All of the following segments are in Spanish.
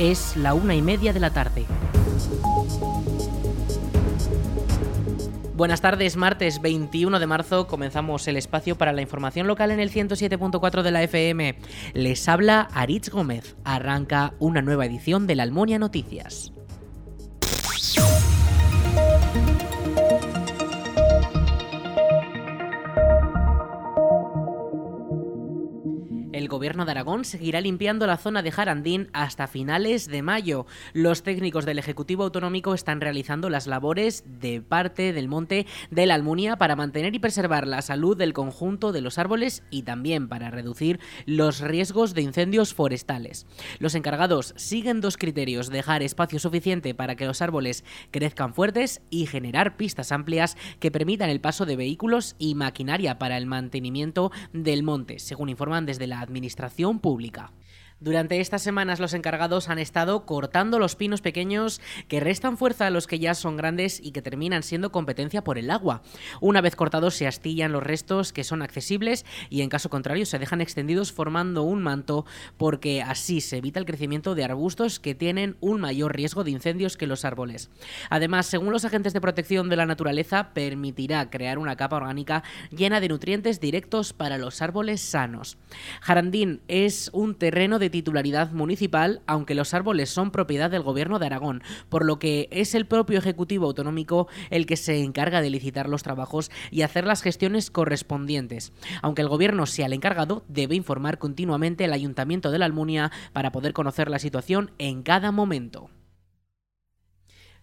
Es la una y media de la tarde. Buenas tardes, martes 21 de marzo comenzamos el espacio para la información local en el 107.4 de la FM. Les habla Aritz Gómez. Arranca una nueva edición de la Almonia Noticias. Gobierno de Aragón seguirá limpiando la zona de Jarandín hasta finales de mayo. Los técnicos del Ejecutivo Autonómico están realizando las labores de parte del monte de la Almunia para mantener y preservar la salud del conjunto de los árboles y también para reducir los riesgos de incendios forestales. Los encargados siguen dos criterios, dejar espacio suficiente para que los árboles crezcan fuertes y generar pistas amplias que permitan el paso de vehículos y maquinaria para el mantenimiento del monte, según informan desde la Administración administración pública. Durante estas semanas los encargados han estado cortando los pinos pequeños que restan fuerza a los que ya son grandes y que terminan siendo competencia por el agua. Una vez cortados se astillan los restos que son accesibles y en caso contrario se dejan extendidos formando un manto porque así se evita el crecimiento de arbustos que tienen un mayor riesgo de incendios que los árboles. Además, según los agentes de protección de la naturaleza, permitirá crear una capa orgánica llena de nutrientes directos para los árboles sanos. Jarandín es un terreno de titularidad municipal, aunque los árboles son propiedad del Gobierno de Aragón, por lo que es el propio Ejecutivo Autonómico el que se encarga de licitar los trabajos y hacer las gestiones correspondientes. Aunque el Gobierno sea el encargado, debe informar continuamente al Ayuntamiento de la Almunia para poder conocer la situación en cada momento.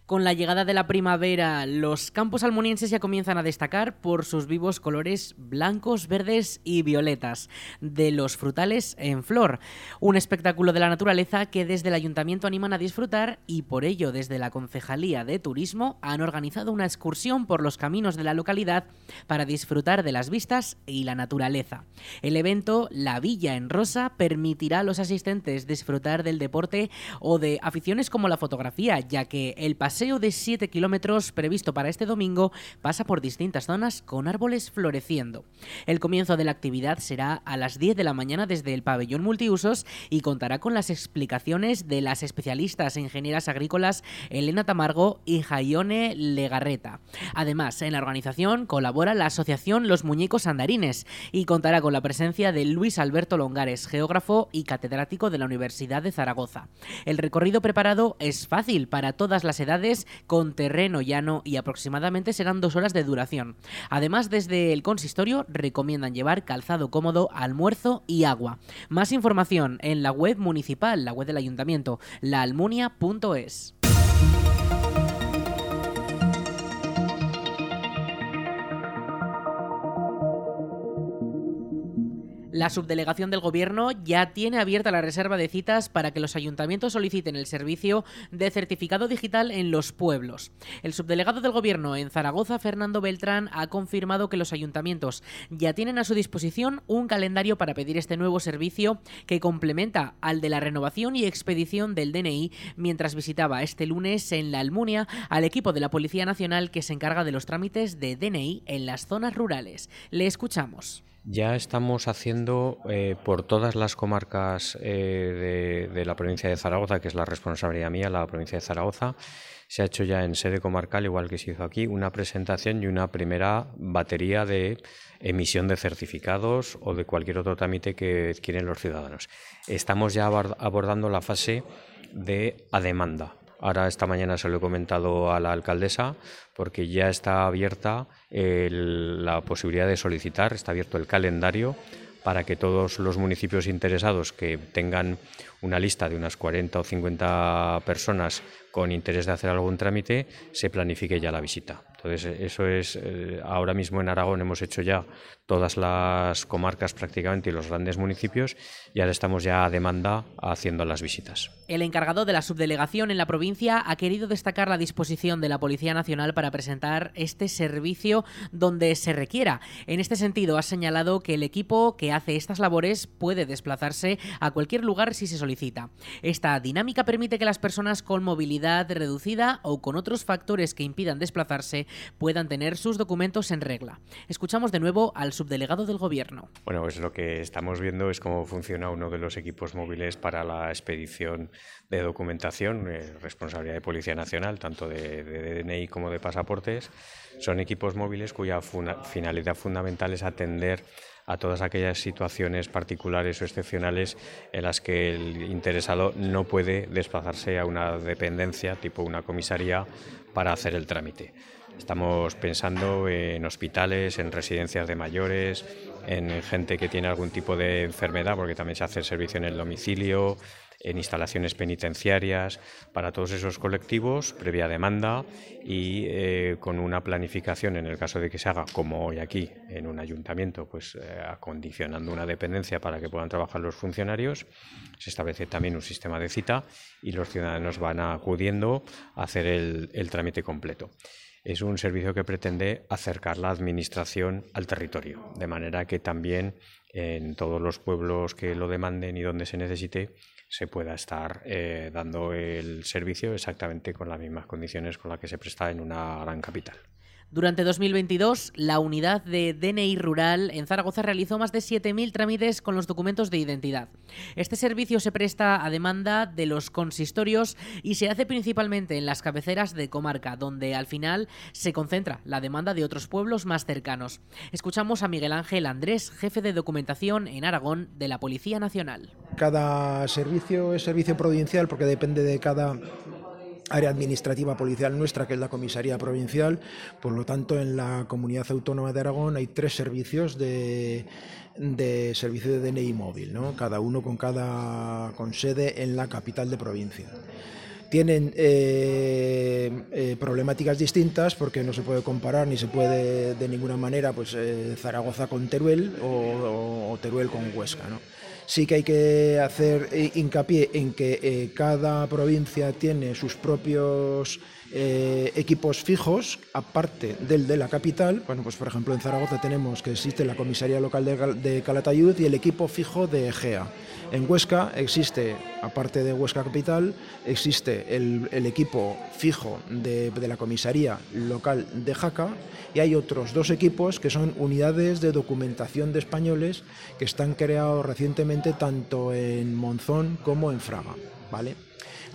Con la llegada de la primavera, los campos almunienses ya comienzan a destacar por sus vivos colores blancos, verdes y violetas de los frutales en flor. Un espectáculo de la naturaleza que desde el ayuntamiento animan a disfrutar y por ello desde la Concejalía de Turismo han organizado una excursión por los caminos de la localidad para disfrutar de las vistas y la naturaleza. El evento La Villa en Rosa permitirá a los asistentes disfrutar del deporte o de aficiones como la fotografía, ya que el paseo paseo de 7 kilómetros previsto para este domingo pasa por distintas zonas con árboles floreciendo. El comienzo de la actividad será a las 10 de la mañana desde el pabellón multiusos y contará con las explicaciones de las especialistas ingenieras agrícolas Elena Tamargo y Jaione Legarreta. Además, en la organización colabora la asociación Los Muñecos Andarines y contará con la presencia de Luis Alberto Longares, geógrafo y catedrático de la Universidad de Zaragoza. El recorrido preparado es fácil para todas las edades con terreno llano y aproximadamente serán dos horas de duración. Además, desde el consistorio recomiendan llevar calzado cómodo, almuerzo y agua. Más información en la web municipal, la web del ayuntamiento, laalmunia.es. La subdelegación del Gobierno ya tiene abierta la reserva de citas para que los ayuntamientos soliciten el servicio de certificado digital en los pueblos. El subdelegado del Gobierno en Zaragoza, Fernando Beltrán, ha confirmado que los ayuntamientos ya tienen a su disposición un calendario para pedir este nuevo servicio que complementa al de la renovación y expedición del DNI mientras visitaba este lunes en la Almunia al equipo de la Policía Nacional que se encarga de los trámites de DNI en las zonas rurales. Le escuchamos. Ya estamos haciendo eh, por todas las comarcas eh, de, la provincia de Zaragoza, que es la responsabilidad mía, la provincia de Zaragoza, se ha hecho ya en sede comarcal, igual que se hizo aquí, una presentación y una primera batería de emisión de certificados o de cualquier otro trámite que quieren los ciudadanos. Estamos ya abordando la fase de a demanda. Ahora esta mañana se lo he comentado a la alcaldesa porque ya está abierta la posibilidad de solicitar, está abierto el calendario para que todos los municipios interesados que tengan una lista de unas 40 o 50 personas con interés de hacer algún trámite, se planifique ya la visita. Entonces, eso es, eh, ahora mismo en Aragón hemos hecho ya todas las comarcas prácticamente y los grandes municipios y ahora estamos ya a demanda haciendo las visitas. El encargado de la subdelegación en la provincia ha querido destacar la disposición de la Policía Nacional para presentar este servicio donde se requiera. En este sentido, ha señalado que el equipo que hace estas labores puede desplazarse a cualquier lugar si se solicita. Esta dinámica permite que las personas con movilidad reducida o con otros factores que impidan desplazarse puedan tener sus documentos en regla. Escuchamos de nuevo al subdelegado del Gobierno. Bueno, pues lo que estamos viendo es cómo funciona uno de los equipos móviles para la expedición de documentación, eh, responsabilidad de Policía Nacional, tanto de, de DNI como de pasaportes. Son equipos móviles cuya finalidad fundamental es atender a todas aquellas situaciones particulares o excepcionales en las que el interesado no puede desplazarse a una dependencia, tipo una comisaría, para hacer el trámite. Estamos pensando en hospitales, en residencias de mayores, en gente que tiene algún tipo de enfermedad, porque también se hace el servicio en el domicilio, en instalaciones penitenciarias, para todos esos colectivos, previa demanda y eh, con una planificación, en el caso de que se haga como hoy aquí, en un ayuntamiento, pues eh, acondicionando una dependencia para que puedan trabajar los funcionarios, se establece también un sistema de cita y los ciudadanos van acudiendo a hacer el trámite completo es un servicio que pretende acercar la administración al territorio, de manera que también en todos los pueblos que lo demanden y donde se necesite se pueda estar eh, dando el servicio exactamente con las mismas condiciones con las que se presta en una gran capital. Durante 2022, la unidad de DNI rural en Zaragoza realizó más de 7.000 trámites con los documentos de identidad. Este servicio se presta a demanda de los consistorios y se hace principalmente en las cabeceras de comarca, donde al final se concentra la demanda de otros pueblos más cercanos. Escuchamos a Miguel Ángel Andrés, jefe de documentación en Aragón de la Policía Nacional. Cada servicio es servicio provincial porque depende de cada área administrativa policial nuestra, que es la comisaría provincial. Por lo tanto, en la comunidad autónoma de Aragón hay tres servicios de, de servicio de DNI móvil, ¿no? cada uno con, cada, con sede en la capital de provincia tienen eh, eh, problemáticas distintas porque no se puede comparar ni se puede de ninguna manera pues eh, Zaragoza con Teruel o, o, Teruel con Huesca. ¿no? Sí que hay que hacer hincapié en que eh, cada provincia tiene sus propios eh, equipos fijos, aparte del de la capital. Bueno, pues por ejemplo en Zaragoza tenemos que existe la comisaría local de, Calatayud y el equipo fijo de Egea. En Huesca existe, aparte de Huesca Capital, existe el, equipo fijo de, de, la comisaría local de Jaca y hay otros dos equipos que son unidades de documentación de españoles que están creados recientemente tanto en Monzón como en Fraga. ¿vale?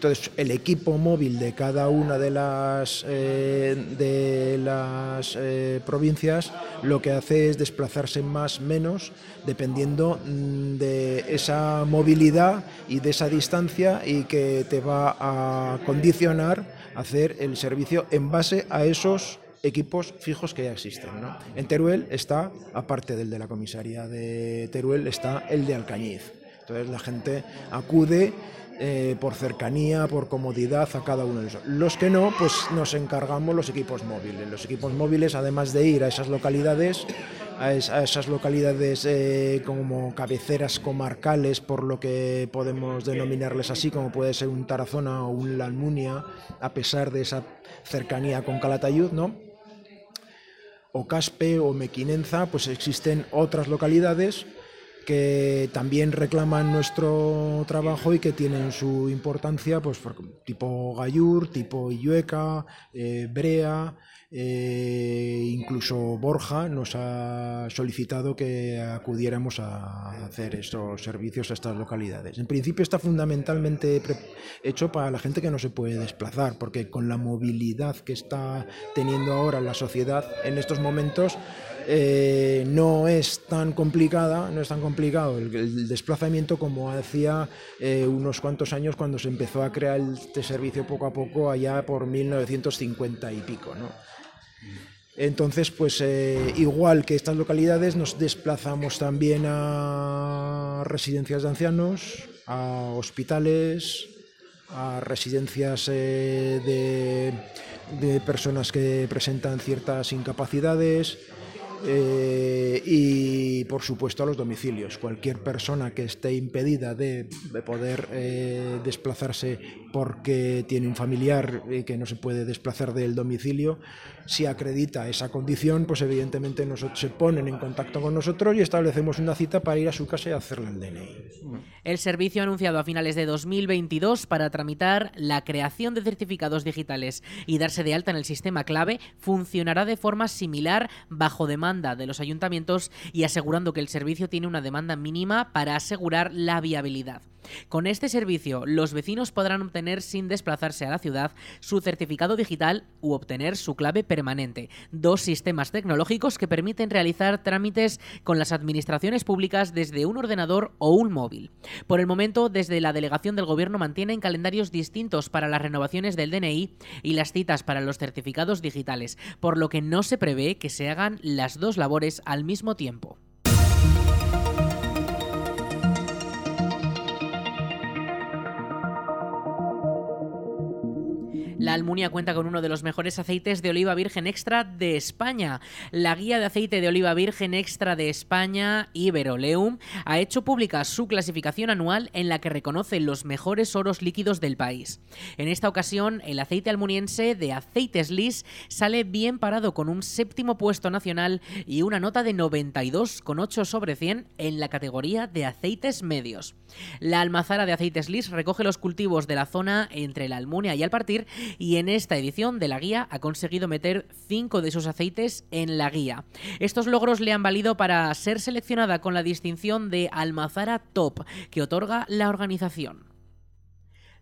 Entonces, el equipo móvil de cada una de las, eh, de las eh, provincias lo que hace es desplazarse más menos dependiendo mm, de esa movilidad y de esa distancia y que te va a condicionar hacer el servicio en base a esos equipos fijos que ya existen. En Teruel está, aparte del de la comisaría de Teruel, está el de Alcañiz. Entonces la gente acude eh, por cercanía, por comodidad a cada uno de esos. Los que no, pues nos encargamos los equipos móviles. Los equipos móviles, además de ir a esas localidades, a, esas localidades eh, como cabeceras comarcales, por lo que podemos denominarles así, como puede ser un Tarazona o un La a pesar de esa cercanía con Calatayud, ¿no? O Caspe o Mequinenza, pues existen otras localidades que también reclaman nuestro trabajo y que tienen su importancia, pues tipo Gayur, tipo Illueca, eh, Brea, eh, incluso Borja nos ha solicitado que acudiéramos a hacer estos servicios a estas localidades. En principio está fundamentalmente hecho para la gente que no se puede desplazar, porque con la movilidad que está teniendo ahora la sociedad en estos momentos, eh, no es tan complicada, no es tan complicado el, desplazamiento como hacía eh, unos cuantos años cuando se empezó a crear este servicio poco a poco allá por 1950 y pico. Entonces, pues eh, igual que estas localidades, nos desplazamos también a residencias de ancianos, a hospitales, a residencias de personas que presentan ciertas incapacidades, eh, y por supuesto a los domicilios. Cualquier persona que esté impedida de, poder eh, desplazarse porque tiene un familiar y que no se puede desplazar del domicilio, si acredita esa condición, pues evidentemente nosotros, se ponen en contacto con nosotros y establecemos una cita para ir a su casa y hacerle el DNI. El servicio anunciado a finales de 2022 para tramitar la creación de certificados digitales y darse de alta en el sistema clave funcionará de forma similar bajo demanda de los ayuntamientos y asegurando que el servicio tiene una demanda mínima para asegurar la viabilidad. Con este servicio, los vecinos podrán obtener sin desplazarse a la ciudad su certificado digital u obtener su clave permanente, dos sistemas tecnológicos que permiten realizar trámites con las administraciones públicas desde un ordenador o un móvil. Por el momento, desde la delegación del Gobierno mantienen calendarios distintos para las renovaciones del DNI y las citas para los certificados digitales, por lo que no se prevé que se hagan las dos labores al mismo tiempo. La Almunia cuenta con uno de los mejores aceites de oliva virgen extra de España. La guía de aceite de oliva virgen extra de España, Iberoleum, ha hecho pública su clasificación anual en la que reconoce los mejores oros líquidos del país. En esta ocasión, el aceite almuniense de Aceites Lis sale bien parado con un séptimo puesto nacional y una nota de 92,8 sobre 100 en la categoría de aceites medios. La almazara de Aceites Lis recoge los cultivos de la zona entre la Almunia y partir y en esta edición de la guía ha conseguido meter cinco de sus aceites en la guía. Estos logros le han valido para ser seleccionada con la distinción de Almazara Top que otorga la organización.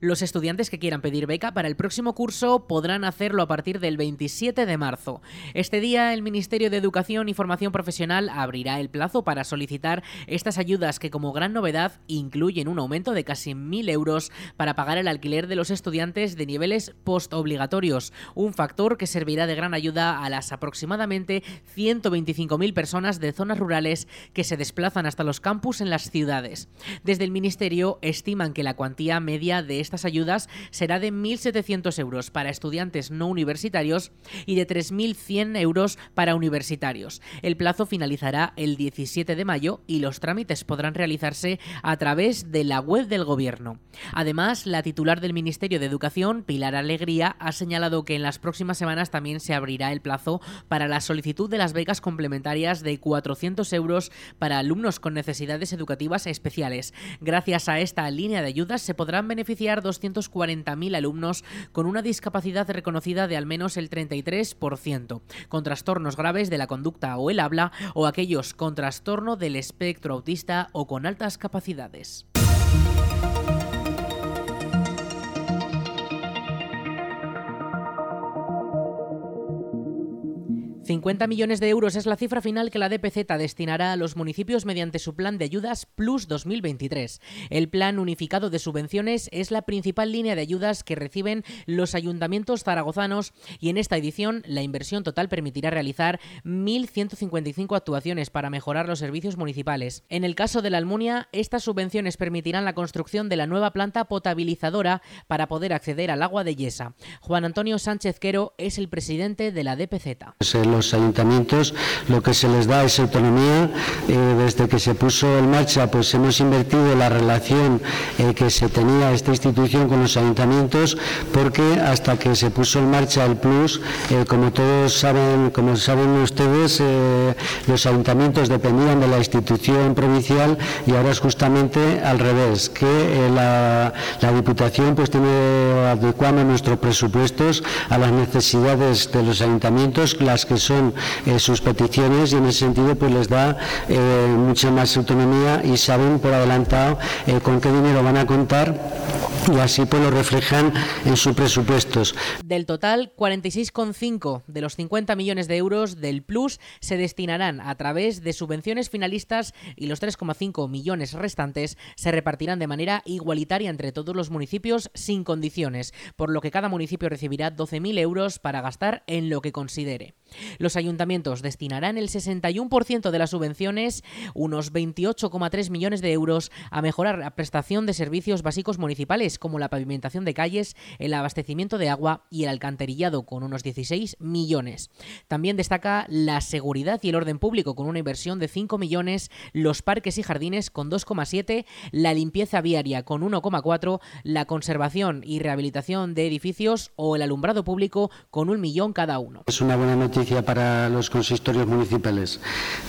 Los estudiantes que quieran pedir beca para el próximo curso podrán hacerlo a partir del 27 de marzo. Este día el Ministerio de Educación y Formación Profesional abrirá el plazo para solicitar estas ayudas que como gran novedad incluyen un aumento de casi 1.000 euros para pagar el alquiler de los estudiantes de niveles postobligatorios, un factor que servirá de gran ayuda a las aproximadamente 125.000 personas de zonas rurales que se desplazan hasta los campus en las ciudades. Desde el Ministerio estiman que la cuantía media de estas ayudas será de 1.700 euros para estudiantes no universitarios y de 3.100 euros para universitarios. El plazo finalizará el 17 de mayo y los trámites podrán realizarse a través de la web del Gobierno. Además, la titular del Ministerio de Educación, Pilar Alegría, ha señalado que en las próximas semanas también se abrirá el plazo para la solicitud de las becas complementarias de 400 euros para alumnos con necesidades educativas especiales. Gracias a esta línea de ayudas se podrán beneficiar 240.000 alumnos con una discapacidad reconocida de al menos el 33%, con trastornos graves de la conducta o el habla o aquellos con trastorno del espectro autista o con altas capacidades. 50 millones de euros es la cifra final que la DPZ destinará a los municipios mediante su plan de ayudas Plus 2023. El plan unificado de subvenciones es la principal línea de ayudas que reciben los ayuntamientos zaragozanos y en esta edición la inversión total permitirá realizar 1.155 actuaciones para mejorar los servicios municipales. En el caso de la Almunia, estas subvenciones permitirán la construcción de la nueva planta potabilizadora para poder acceder al agua de Yesa. Juan Antonio Sánchez Quero es el presidente de la DPZ los ayuntamientos lo que se les da es autonomía. Eh, desde que se puso en marcha, pues hemos invertido la relación eh, que se tenía esta institución con los ayuntamientos, porque hasta que se puso en marcha el Plus, eh, como todos saben, como saben ustedes, los ayuntamientos dependían de la institución provincial y ahora es justamente al revés, que la, la Diputación pues tiene adecuando nuestros presupuestos a las necesidades de los ayuntamientos, las que son son eh, sus peticiones y en ese sentido pues les da eh, mucha más autonomía y saben por adelantado eh, con qué dinero van a contar y así pues lo reflejan en sus presupuestos. Del total, 46,5 de los 50 millones de euros del Plus se destinarán a través de subvenciones finalistas y los 3,5 millones restantes se repartirán de manera igualitaria entre todos los municipios sin condiciones, por lo que cada municipio recibirá 12.000 euros para gastar en lo que considere. Los ayuntamientos destinarán el 61% de las subvenciones, unos 28,3 millones de euros, a mejorar la prestación de servicios básicos municipales como la pavimentación de calles, el abastecimiento de agua y el alcantarillado con unos 16 millones. También destaca la seguridad y el orden público con una inversión de 5 millones, los parques y jardines con 2,7, la limpieza viaria con 1,4, la conservación y rehabilitación de edificios o el alumbrado público con un millón cada uno. Es una buena noticia para los consistorios municipales.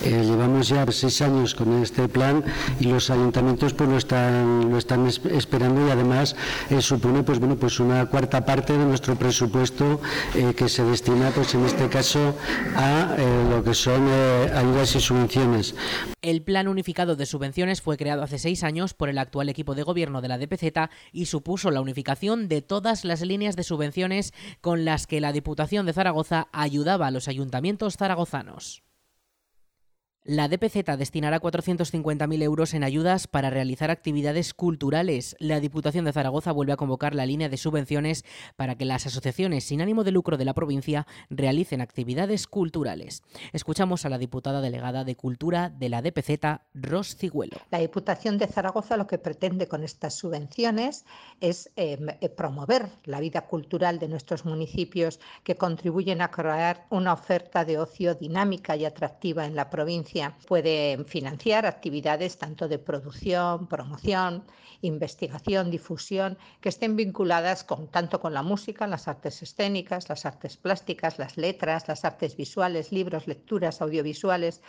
Eh, llevamos ya seis años con este plan y los ayuntamientos pues lo están, lo están esperando y además eh, supone pues bueno pues una cuarta parte de nuestro presupuesto eh, que se destina pues en este caso a lo que son ayudas y subvenciones. El plan unificado de subvenciones fue creado hace seis años por el actual equipo de gobierno de la DPZ y supuso la unificación de todas las líneas de subvenciones con las que la Diputación de Zaragoza ayudaba a los ayuntamientos zaragozanos. La DPZ destinará 450.000 euros en ayudas para realizar actividades culturales. La Diputación de Zaragoza vuelve a convocar la línea de subvenciones para que las asociaciones sin ánimo de lucro de la provincia realicen actividades culturales. Escuchamos a la diputada delegada de Cultura de la DPZ, Ros Cigüelo. La Diputación de Zaragoza lo que pretende con estas subvenciones es eh, eh, promover la vida cultural de nuestros municipios que contribuyen a crear una oferta de ocio dinámica y atractiva en la provincia puede financiar actividades tanto de producción, promoción, investigación, difusión, que estén vinculadas con, tanto con la música, las artes escénicas, las artes plásticas, las letras, las artes visuales, libros, lecturas, audiovisuales,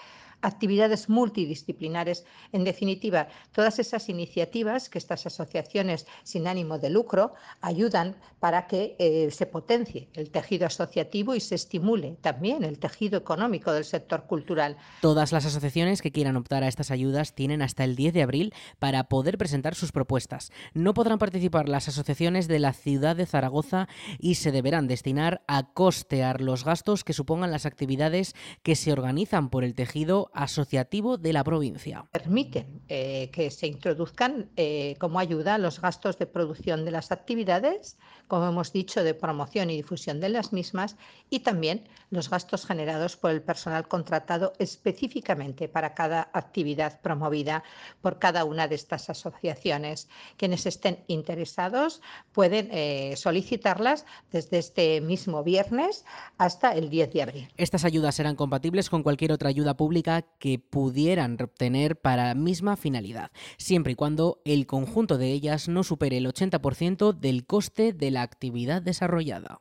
actividades multidisciplinares, en definitiva, todas esas iniciativas que estas asociaciones sin ánimo de lucro ayudan para que eh, se potencie el tejido asociativo y se estimule también el tejido económico del sector cultural. Todas las asociaciones que quieran optar a estas ayudas tienen hasta el 10 de abril para poder presentar sus propuestas. No podrán participar las asociaciones de la ciudad de Zaragoza y se deberán destinar a costear los gastos que supongan las actividades que se organizan por el tejido asociativo de la provincia. Permiten eh, que se introduzcan eh, como ayuda los gastos de producción de las actividades, como hemos dicho, de promoción y difusión de las mismas, y también los gastos generados por el personal contratado específicamente para cada actividad promovida por cada una de estas asociaciones. Quienes estén interesados pueden eh, solicitarlas desde este mismo viernes hasta el 10 de abril. Estas ayudas serán compatibles con cualquier otra ayuda pública que pudieran obtener para la misma finalidad, siempre y cuando el conjunto de ellas no supere el 80% del coste de la actividad desarrollada.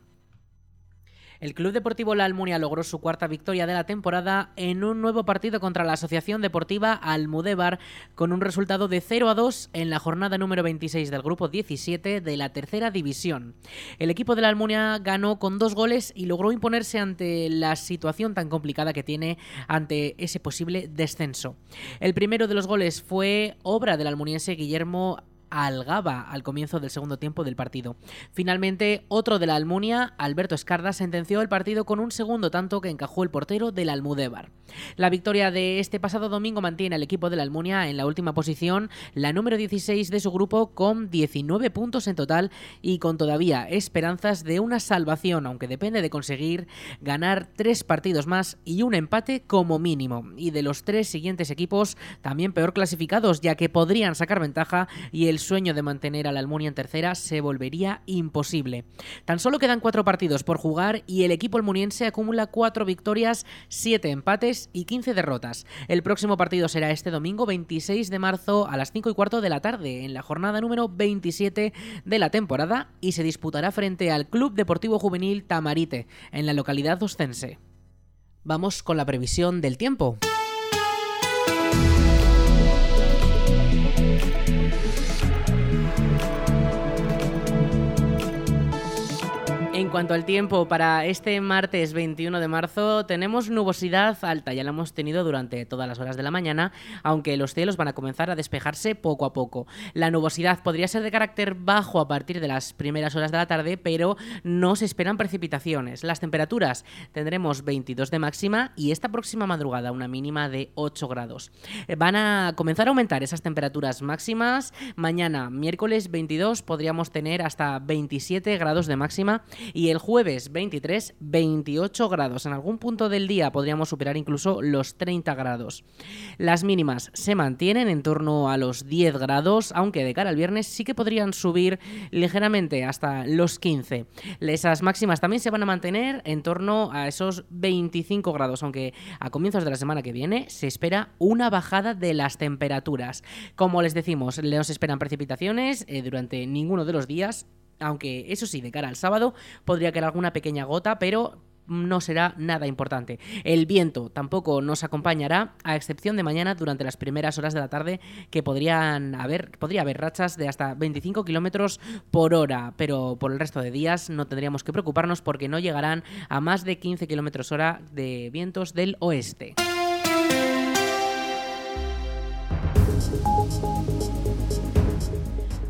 El Club Deportivo La Almunia logró su cuarta victoria de la temporada en un nuevo partido contra la Asociación Deportiva Almudévar con un resultado de 0 a 2 en la jornada número 26 del grupo 17 de la tercera división. El equipo de la Almunia ganó con dos goles y logró imponerse ante la situación tan complicada que tiene ante ese posible descenso. El primero de los goles fue obra del almuniense Guillermo Algaba al comienzo del segundo tiempo del partido. Finalmente, otro de la Almunia, Alberto Escarda, sentenció el partido con un segundo tanto que encajó el portero del Almudévar. La victoria de este pasado domingo mantiene al equipo de la Almunia en la última posición, la número 16 de su grupo, con 19 puntos en total y con todavía esperanzas de una salvación, aunque depende de conseguir ganar tres partidos más y un empate como mínimo. Y de los tres siguientes equipos, también peor clasificados, ya que podrían sacar ventaja y el sueño de mantener a la Almunia en tercera se volvería imposible. Tan solo quedan cuatro partidos por jugar y el equipo almuniense acumula cuatro victorias, siete empates y 15 derrotas. El próximo partido será este domingo 26 de marzo a las 5 y cuarto de la tarde en la jornada número 27 de la temporada y se disputará frente al Club Deportivo Juvenil Tamarite en la localidad ostense. Vamos con la previsión del tiempo. Cuanto al tiempo, para este martes 21 de marzo tenemos nubosidad alta, ya la hemos tenido durante todas las horas de la mañana, aunque los cielos van a comenzar a despejarse poco a poco. La nubosidad podría ser de carácter bajo a partir de las primeras horas de la tarde, pero no se esperan precipitaciones. Las temperaturas tendremos 22 de máxima y esta próxima madrugada una mínima de 8 grados. Van a comenzar a aumentar esas temperaturas máximas. Mañana, miércoles 22, podríamos tener hasta 27 grados de máxima el jueves 23, 28 grados. En algún punto del día podríamos superar incluso los 30 grados. Las mínimas se mantienen en torno a los 10 grados, aunque de cara al viernes sí que podrían subir ligeramente hasta los 15. Esas máximas también se van a mantener en torno a esos 25 grados, aunque a comienzos de la semana que viene se espera una bajada de las temperaturas. Como les decimos, nos esperan precipitaciones eh, durante ninguno de los días aunque eso sí, de cara al sábado podría caer alguna pequeña gota, pero no será nada importante. El viento tampoco nos acompañará, a excepción de mañana durante las primeras horas de la tarde, que podrían haber, podría haber rachas de hasta 25 kilómetros por hora, pero por el resto de días no tendríamos que preocuparnos porque no llegarán a más de 15 kilómetros hora de vientos del oeste.